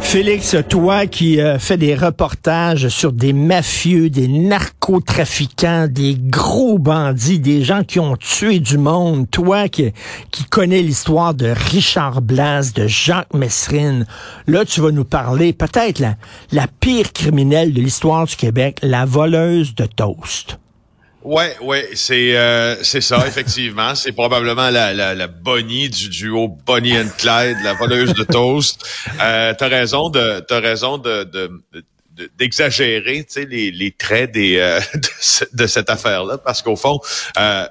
Félix, toi qui euh, fais des reportages sur des mafieux, des narcotrafiquants, des gros bandits, des gens qui ont tué du monde, toi qui, qui connais l'histoire de Richard Blas, de Jacques Messrine, là tu vas nous parler peut-être la, la pire criminelle de l'histoire du Québec, la voleuse de toast. Ouais, ouais, c'est euh, c'est ça effectivement. c'est probablement la, la, la Bonnie du duo Bonnie and Clyde, la voleuse de toast. Euh, t'as raison de t'as raison de, de, d'exagérer les, les traits des, euh, de, cette affaire-là, parce qu'au fond, euh,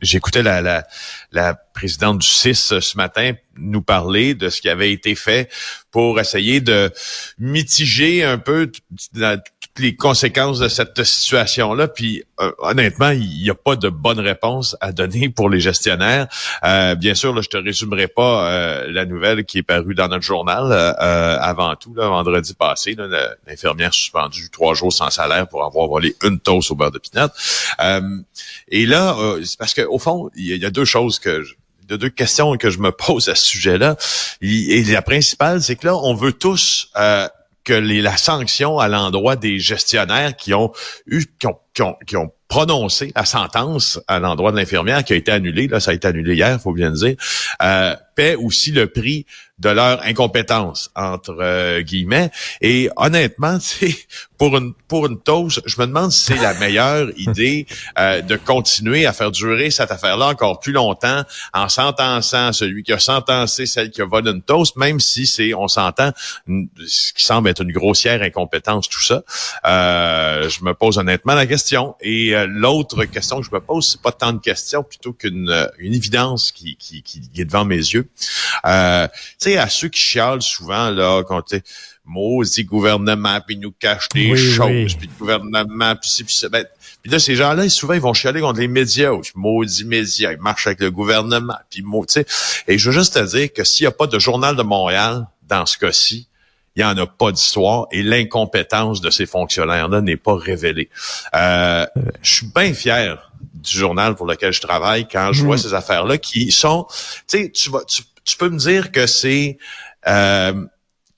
j'écoutais la, la, la présidente du CIS ce matin nous parler de ce qui avait été fait pour essayer de mitiger un peu les conséquences de cette situation-là. Puis euh, honnêtement, il n'y a pas de bonne réponse à donner pour les gestionnaires. Euh, bien sûr, là, je te résumerai pas euh, la nouvelle qui est parue dans notre journal avant tout, là, vendredi passé. L'infirmière suspendue trois jours sans salaire pour avoir volé une toast au beurre de pinot. et là, c'est parce qu'au fond, il y, a deux choses que je, deux questions que je me pose à ce sujet-là. Et la principale, c'est que là, on veut tous que les, la sanction à l'endroit des gestionnaires qui ont eu, qui ont, qui ont, qui ont prononcé la sentence à l'endroit de l'infirmière qui a été annulée, là, ça a été annulé hier, faut bien le dire, euh, paie aussi le prix de leur incompétence entre euh, guillemets. Et honnêtement, c'est pour une pour une toast, je me demande si c'est la meilleure idée euh, de continuer à faire durer cette affaire-là encore plus longtemps en sentençant celui qui a sentencé celle qui a volé une toast, même si c'est, on s'entend, ce qui semble être une grossière incompétence, tout ça. Euh, je me pose honnêtement la question. Et l'autre question que je me pose, c'est pas tant de questions plutôt qu'une une évidence qui, qui, qui est devant mes yeux. Euh, tu sais, à ceux qui chialent souvent, là, quand tu maudit gouvernement, puis nous cache des choses, puis le gouvernement, puis ci, puis ça. Ben, puis là, ces gens-là, souvent, ils vont chialer contre les médias. Maudit médias, ils marchent avec le gouvernement. Puis, tu sais. Et je veux juste te dire que s'il n'y a pas de journal de Montréal, dans ce cas-ci, il n'y en a pas d'histoire et l'incompétence de ces fonctionnaires-là n'est pas révélée. Euh, je suis bien fier du journal pour lequel je travaille quand je vois mm. ces affaires-là qui sont, tu sais, tu vas, tu, peux me dire que c'est euh,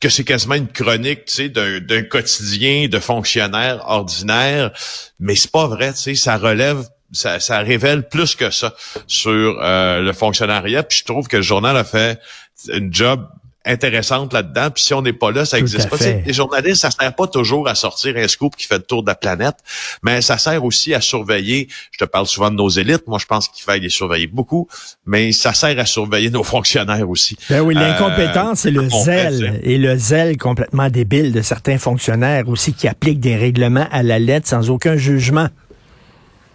que c'est quasiment une chronique, tu sais, d'un quotidien de fonctionnaires ordinaires, mais c'est pas vrai, tu sais, ça relève ça, ça, révèle plus que ça sur euh, le fonctionnariat. Puis je trouve que le journal a fait une job intéressante là-dedans. Puis si on n'est pas là, ça n'existe pas. Les journalistes, ça sert pas toujours à sortir un scoop qui fait le tour de la planète, mais ça sert aussi à surveiller. Je te parle souvent de nos élites. Moi, je pense qu'il faut les surveiller beaucoup, mais ça sert à surveiller nos fonctionnaires aussi. Ben oui, l'incompétence et le euh, zèle et le zèle complètement débile de certains fonctionnaires aussi qui appliquent des règlements à la lettre sans aucun jugement.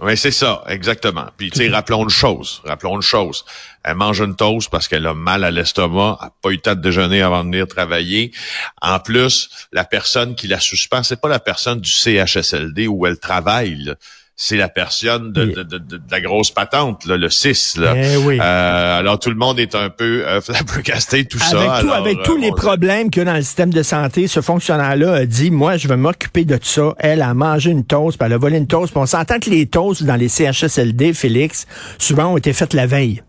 Oui, c'est ça, exactement. Puis, tu sais, rappelons une chose, rappelons une chose. Elle mange une toast parce qu'elle a mal à l'estomac, elle n'a pas eu le temps de déjeuner avant de venir travailler. En plus, la personne qui la suspend, c'est pas la personne du CHSLD où elle travaille c'est la personne de, de, de, la grosse patente, là, le 6. Là. Eh euh, alors tout le monde est un peu euh, flabbergasté, tout avec ça. Tout, avec tous euh, les problèmes qu'il y a dans le système de santé, ce fonctionnaire-là a dit, moi, je vais m'occuper de tout ça. Elle a mangé une toast, puis elle a volé une toast. on s'entend que les toasts dans les CHSLD, Félix, souvent ont été faites la veille.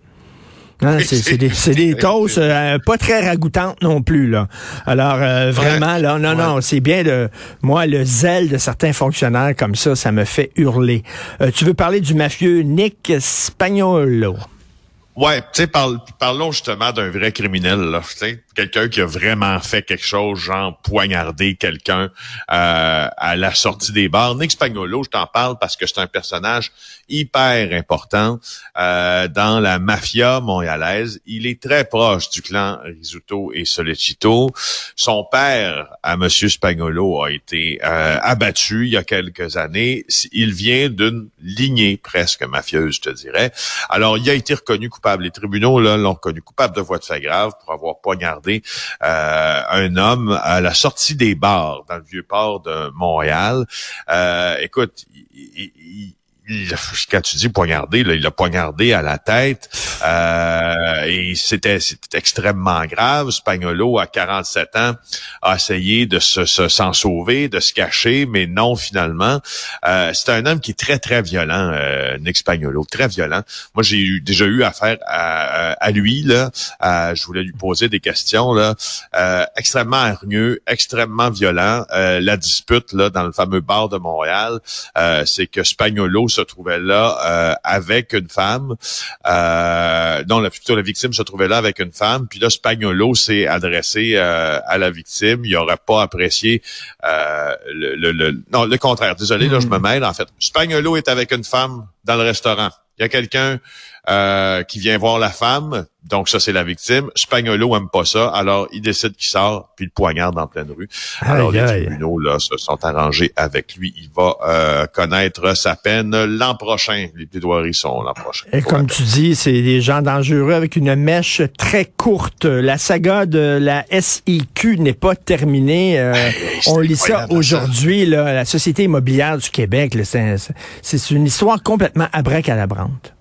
Hein, c'est des, des toasts euh, pas très ragoûtantes non plus. là. Alors, euh, vraiment, là, non, non, c'est bien de... Moi, le zèle de certains fonctionnaires comme ça, ça me fait hurler. Euh, tu veux parler du mafieux Nick Spagnolo? Ouais, tu sais, parlons justement d'un vrai criminel, là, quelqu'un qui a vraiment fait quelque chose, genre poignarder quelqu'un euh, à la sortie des bars. Nick Spagnolo, je t'en parle parce que c'est un personnage hyper important euh, dans la mafia montréalaise. Il est très proche du clan Risuto et Solecito. Son père, à Monsieur Spagnolo, a été euh, abattu il y a quelques années. Il vient d'une lignée presque mafieuse, je te dirais. Alors, il a été reconnu coupable. Les tribunaux l'ont reconnu coupable de voie de fait grave pour avoir poignardé euh, un homme à la sortie des bars dans le vieux port de Montréal. écoute, il, quand tu dis poignardé, là, il l'a poignardé à la tête euh, et c'était extrêmement grave. Spagnolo, à 47 ans, a essayé de se, s'en sauver, de se cacher, mais non, finalement. Euh, c'est un homme qui est très, très violent, euh, Nick Spagnolo, très violent. Moi, j'ai eu, déjà eu affaire à, à lui, là. je voulais lui poser des questions, là. Euh, extrêmement hargneux, extrêmement violent. Euh, la dispute, là, dans le fameux bar de Montréal, c'est que Spagnolo se trouvait là euh, avec une femme. Euh, non, la, plutôt la victime se trouvait là avec une femme. Puis là, Spagnolo s'est adressé euh, à la victime. Il n'aurait pas apprécié euh, le, le, Non, le contraire. Désolé, là, je me hmm. mêle. En fait, Spagnolo est avec une femme dans le restaurant. Il y a quelqu'un euh, qui vient voir la femme, donc ça c'est la victime. Spagnolo aime pas ça, alors il décide qu'il sort puis le poignarde en pleine rue. Alors les tribunaux là se sont arrangés avec lui. Il va euh, connaître sa peine l'an prochain. Les plaidoiries sont l'an prochain. Et comme tu dis, c'est des gens dangereux avec une mèche très courte. La saga de la SIQ n'est pas terminée. Euh, on lit ça aujourd'hui. La Société immobilière du Québec, c'est une histoire complètement abracadabrante.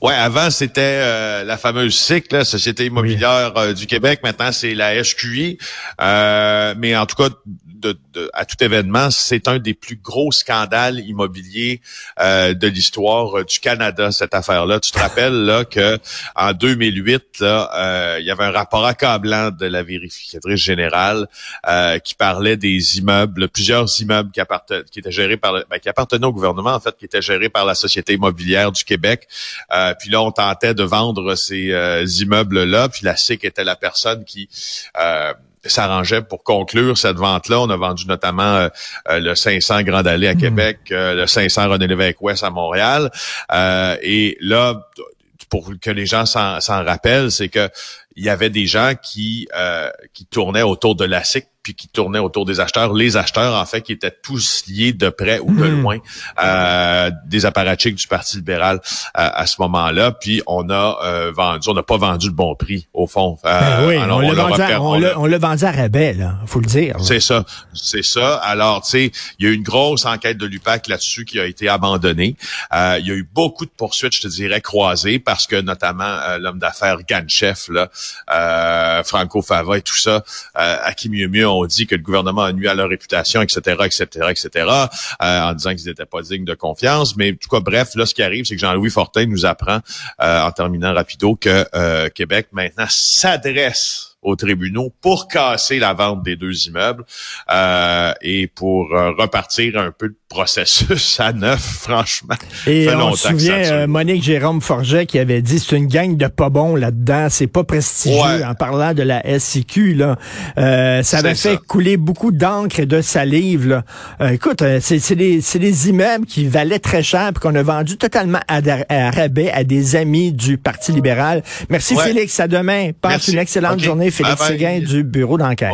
Ouais, avant c'était euh, la fameuse SIC, la Société immobilière euh, du Québec. Maintenant c'est la SQI. Euh, mais en tout cas, de, à tout événement, c'est un des plus gros scandales immobiliers euh, de l'histoire euh, du Canada, cette affaire-là. Tu te rappelles là que en 2008, là, euh, il y avait un rapport accablant de la vérificatrice générale qui parlait des immeubles, plusieurs immeubles qui, appartenaient, qui étaient gérés par, ben, qui appartenaient au gouvernement en fait, qui étaient gérés par la Société immobilière du Québec. puis là, on tentait de vendre ces immeubles-là, puis la SIC était la personne qui s'arrangeait pour conclure cette vente-là. On a vendu notamment euh, euh, le 500 Grand Allée à hmm. Québec, euh, le 500 René Lévesque-Ouest à Montréal. et là, pour que les gens s'en rappellent, c'est que il y avait des gens qui qui tournaient autour de la SIC puis qui tournaient autour des acheteurs. Les acheteurs, en fait, qui étaient tous liés de près ou de hmm. loin euh, des apparatchiks du Parti libéral euh, à ce moment-là. Puis on a euh, vendu, on n'a pas vendu le bon prix, au fond. Ben oui, on, l'a vendu, à, on, l'a vendu à rabais, là, faut le dire. C'est ça, c'est ça. Alors, tu sais, il y a eu une grosse enquête de l'UPAC là-dessus qui a été abandonnée. il y a eu beaucoup de poursuites, je te dirais, croisées, parce que notamment l'homme d'affaires Ganchef, là, Franco Fava et tout ça, à qui mieux mieux on dit que le gouvernement a nuit à leur réputation, etc., etc., etc., en disant qu'ils n'étaient pas dignes de confiance. Mais en tout cas, bref, là, ce qui arrive, c'est que Jean-Louis Fortin nous apprend, euh, en terminant rapido, que euh, Québec maintenant s'adresse aux tribunaux pour casser la vente des deux immeubles euh, et pour euh, repartir un peu processus à neuf, franchement. Et on se souvient euh, Monique Jérôme Forget qui avait dit c'est une gang de pas bons là-dedans, c'est pas prestigieux en parlant de la SCQ là. ça avait fait couler beaucoup d'encre et de salive là. écoute, c'est des c'est des immeubles qui valaient très cher puis qu'on a vendu totalement à, rabais à des amis du Parti libéral. Merci Félix, à demain. Passe une excellente journée. Félix Séguin du bureau d'enquête.